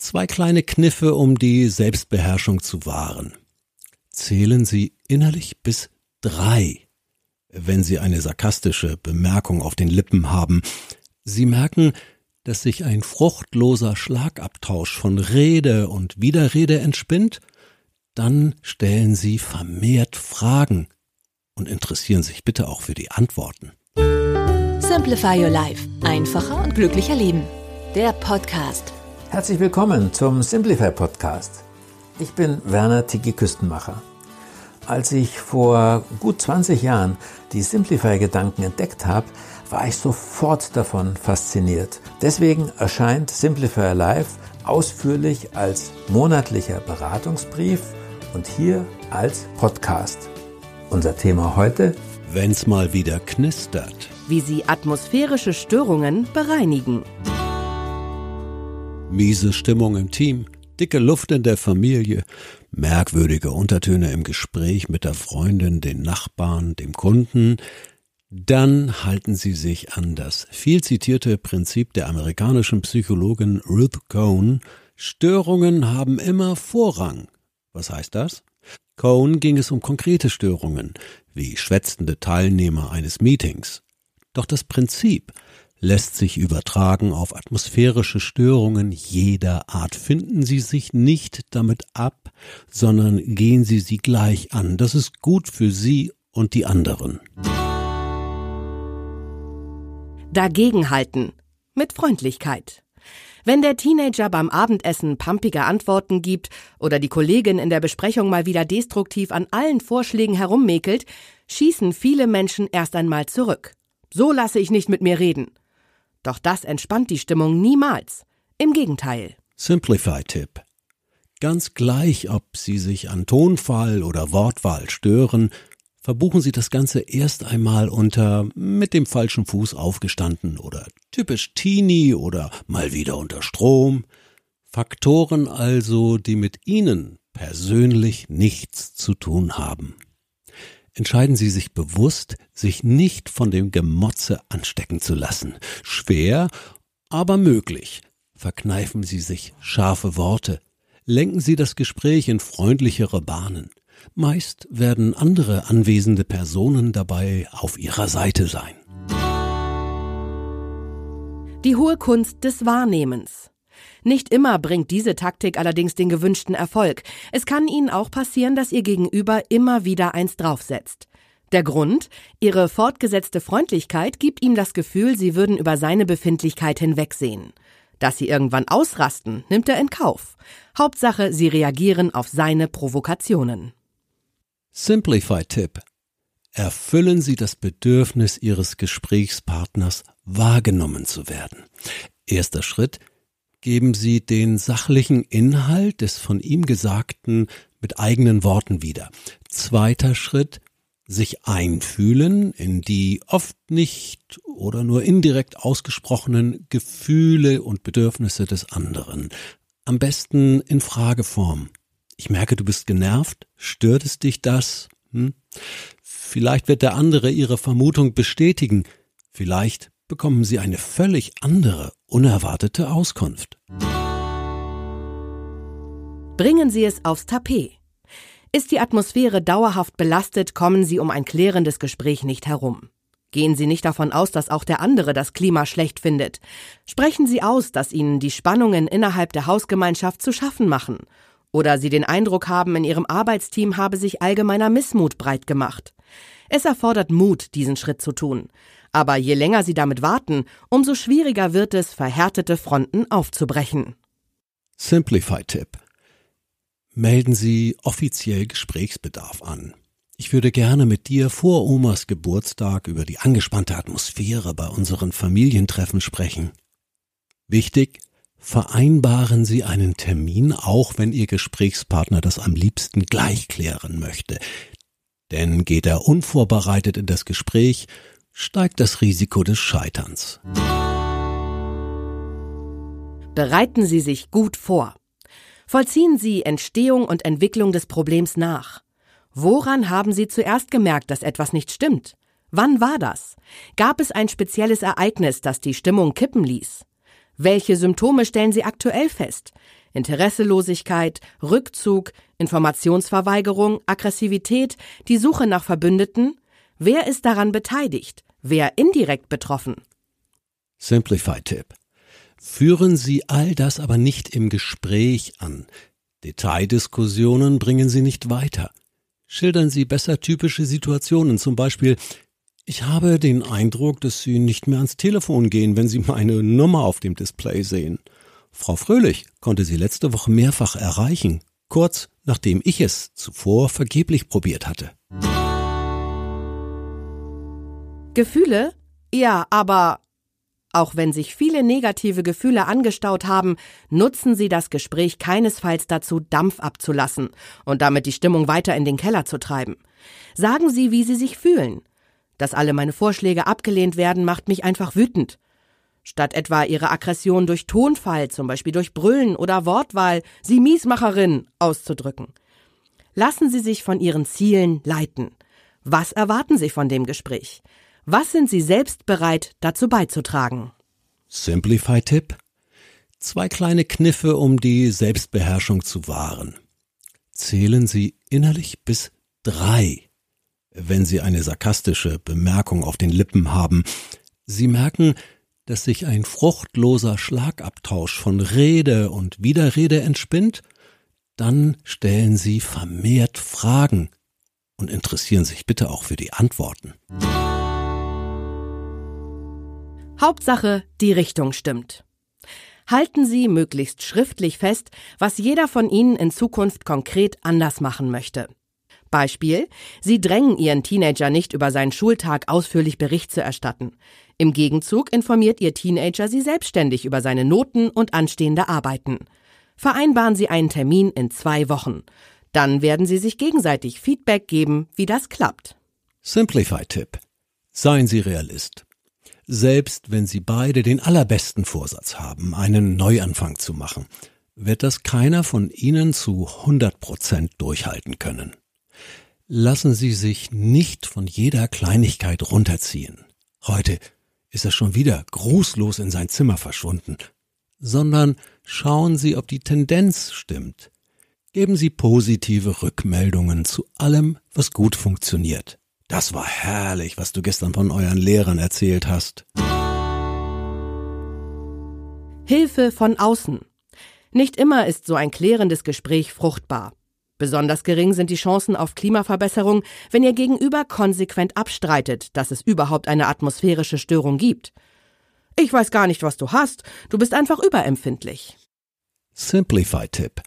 Zwei kleine Kniffe, um die Selbstbeherrschung zu wahren. Zählen Sie innerlich bis drei, wenn Sie eine sarkastische Bemerkung auf den Lippen haben. Sie merken, dass sich ein fruchtloser Schlagabtausch von Rede und Widerrede entspinnt, dann stellen Sie vermehrt Fragen und interessieren sich bitte auch für die Antworten. Simplify Your Life. Einfacher und glücklicher Leben. Der Podcast. Herzlich willkommen zum Simplify Podcast. Ich bin Werner Tiki Küstenmacher. Als ich vor gut 20 Jahren die Simplify-Gedanken entdeckt habe, war ich sofort davon fasziniert. Deswegen erscheint Simplify Life ausführlich als monatlicher Beratungsbrief und hier als Podcast. Unser Thema heute? Wenn's mal wieder knistert. Wie Sie atmosphärische Störungen bereinigen. Miese Stimmung im Team, dicke Luft in der Familie, merkwürdige Untertöne im Gespräch mit der Freundin, den Nachbarn, dem Kunden. Dann halten sie sich an das viel zitierte Prinzip der amerikanischen Psychologin Ruth Cohn, Störungen haben immer Vorrang. Was heißt das? Cohn ging es um konkrete Störungen, wie schwätzende Teilnehmer eines Meetings. Doch das Prinzip lässt sich übertragen auf atmosphärische Störungen jeder Art. Finden Sie sich nicht damit ab, sondern gehen Sie sie gleich an. Das ist gut für Sie und die anderen. Dagegenhalten. Mit Freundlichkeit. Wenn der Teenager beim Abendessen pampige Antworten gibt oder die Kollegin in der Besprechung mal wieder destruktiv an allen Vorschlägen herummäkelt, schießen viele Menschen erst einmal zurück. So lasse ich nicht mit mir reden. Doch das entspannt die Stimmung niemals. Im Gegenteil. Simplify-Tipp. Ganz gleich, ob Sie sich an Tonfall oder Wortwahl stören, verbuchen Sie das Ganze erst einmal unter mit dem falschen Fuß aufgestanden oder typisch Teenie oder mal wieder unter Strom. Faktoren also, die mit Ihnen persönlich nichts zu tun haben entscheiden Sie sich bewusst, sich nicht von dem Gemotze anstecken zu lassen. Schwer, aber möglich. Verkneifen Sie sich scharfe Worte. Lenken Sie das Gespräch in freundlichere Bahnen. Meist werden andere anwesende Personen dabei auf Ihrer Seite sein. Die hohe Kunst des Wahrnehmens. Nicht immer bringt diese Taktik allerdings den gewünschten Erfolg. Es kann Ihnen auch passieren, dass Ihr Gegenüber immer wieder eins draufsetzt. Der Grund? Ihre fortgesetzte Freundlichkeit gibt ihm das Gefühl, Sie würden über seine Befindlichkeit hinwegsehen. Dass Sie irgendwann ausrasten, nimmt er in Kauf. Hauptsache, Sie reagieren auf seine Provokationen. Simplify-Tipp. Erfüllen Sie das Bedürfnis Ihres Gesprächspartners, wahrgenommen zu werden. Erster Schritt, geben Sie den sachlichen Inhalt des von ihm Gesagten mit eigenen Worten wieder. Zweiter Schritt, sich einfühlen in die oft nicht oder nur indirekt ausgesprochenen Gefühle und Bedürfnisse des anderen. Am besten in Frageform. Ich merke, du bist genervt. Stört es dich das? Hm? Vielleicht wird der andere ihre Vermutung bestätigen. Vielleicht bekommen Sie eine völlig andere, unerwartete Auskunft. Bringen Sie es aufs Tapet. Ist die Atmosphäre dauerhaft belastet, kommen Sie um ein klärendes Gespräch nicht herum. Gehen Sie nicht davon aus, dass auch der andere das Klima schlecht findet. Sprechen Sie aus, dass Ihnen die Spannungen innerhalb der Hausgemeinschaft zu schaffen machen. Oder Sie den Eindruck haben, in Ihrem Arbeitsteam habe sich allgemeiner Missmut breit gemacht. Es erfordert Mut, diesen Schritt zu tun. Aber je länger sie damit warten, umso schwieriger wird es, verhärtete Fronten aufzubrechen. Simplify-Tipp. Melden Sie offiziell Gesprächsbedarf an. Ich würde gerne mit dir vor Omas Geburtstag über die angespannte Atmosphäre bei unseren Familientreffen sprechen. Wichtig, vereinbaren Sie einen Termin, auch wenn Ihr Gesprächspartner das am liebsten gleich klären möchte. Denn geht er unvorbereitet in das Gespräch, steigt das Risiko des Scheiterns. Bereiten Sie sich gut vor. Vollziehen Sie Entstehung und Entwicklung des Problems nach. Woran haben Sie zuerst gemerkt, dass etwas nicht stimmt? Wann war das? Gab es ein spezielles Ereignis, das die Stimmung kippen ließ? Welche Symptome stellen Sie aktuell fest? Interesselosigkeit, Rückzug, Informationsverweigerung, Aggressivität, die Suche nach Verbündeten? Wer ist daran beteiligt? Wer indirekt betroffen? Simplify-Tipp. Führen Sie all das aber nicht im Gespräch an. Detaildiskussionen bringen Sie nicht weiter. Schildern Sie besser typische Situationen, zum Beispiel ich habe den Eindruck, dass Sie nicht mehr ans Telefon gehen, wenn Sie meine Nummer auf dem Display sehen. Frau Fröhlich konnte Sie letzte Woche mehrfach erreichen, kurz nachdem ich es zuvor vergeblich probiert hatte. Gefühle? Ja, aber auch wenn sich viele negative Gefühle angestaut haben, nutzen Sie das Gespräch keinesfalls dazu, Dampf abzulassen und damit die Stimmung weiter in den Keller zu treiben. Sagen Sie, wie Sie sich fühlen. Dass alle meine Vorschläge abgelehnt werden, macht mich einfach wütend. Statt etwa Ihre Aggression durch Tonfall, zum Beispiel durch Brüllen oder Wortwahl, Sie Miesmacherin, auszudrücken. Lassen Sie sich von Ihren Zielen leiten. Was erwarten Sie von dem Gespräch? Was sind Sie selbst bereit dazu beizutragen? Simplify-Tipp? Zwei kleine Kniffe, um die Selbstbeherrschung zu wahren. Zählen Sie innerlich bis drei, wenn Sie eine sarkastische Bemerkung auf den Lippen haben. Sie merken, dass sich ein fruchtloser Schlagabtausch von Rede und Widerrede entspinnt, dann stellen Sie vermehrt Fragen und interessieren sich bitte auch für die Antworten. Hauptsache, die Richtung stimmt. Halten Sie möglichst schriftlich fest, was jeder von Ihnen in Zukunft konkret anders machen möchte. Beispiel, Sie drängen Ihren Teenager nicht über seinen Schultag ausführlich Bericht zu erstatten. Im Gegenzug informiert Ihr Teenager Sie selbstständig über seine Noten und anstehende Arbeiten. Vereinbaren Sie einen Termin in zwei Wochen. Dann werden Sie sich gegenseitig Feedback geben, wie das klappt. Simplify-Tipp. Seien Sie Realist. Selbst wenn Sie beide den allerbesten Vorsatz haben, einen Neuanfang zu machen, wird das keiner von Ihnen zu 100 Prozent durchhalten können. Lassen Sie sich nicht von jeder Kleinigkeit runterziehen. Heute ist er schon wieder grußlos in sein Zimmer verschwunden, sondern schauen Sie, ob die Tendenz stimmt. Geben Sie positive Rückmeldungen zu allem, was gut funktioniert. Das war herrlich, was du gestern von euren Lehrern erzählt hast. Hilfe von außen. Nicht immer ist so ein klärendes Gespräch fruchtbar. Besonders gering sind die Chancen auf Klimaverbesserung, wenn ihr Gegenüber konsequent abstreitet, dass es überhaupt eine atmosphärische Störung gibt. Ich weiß gar nicht, was du hast, du bist einfach überempfindlich. Simplify-Tipp.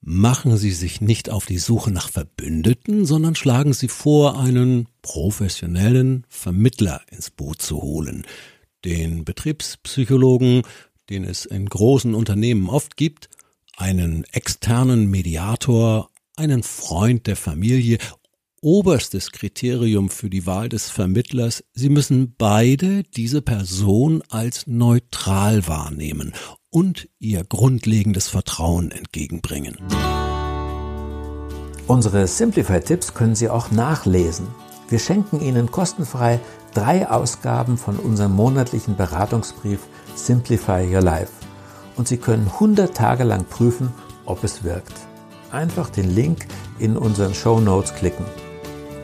Machen Sie sich nicht auf die Suche nach Verbündeten, sondern schlagen Sie vor, einen professionellen Vermittler ins Boot zu holen. Den Betriebspsychologen, den es in großen Unternehmen oft gibt, einen externen Mediator, einen Freund der Familie. Oberstes Kriterium für die Wahl des Vermittlers, Sie müssen beide diese Person als neutral wahrnehmen und ihr grundlegendes Vertrauen entgegenbringen. Unsere Simplify-Tipps können Sie auch nachlesen. Wir schenken Ihnen kostenfrei drei Ausgaben von unserem monatlichen Beratungsbrief Simplify Your Life. Und Sie können 100 Tage lang prüfen, ob es wirkt. Einfach den Link in unseren Show Notes klicken.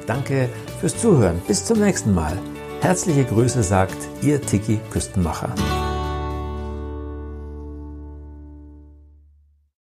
Danke fürs Zuhören. Bis zum nächsten Mal. Herzliche Grüße sagt Ihr Tiki Küstenmacher.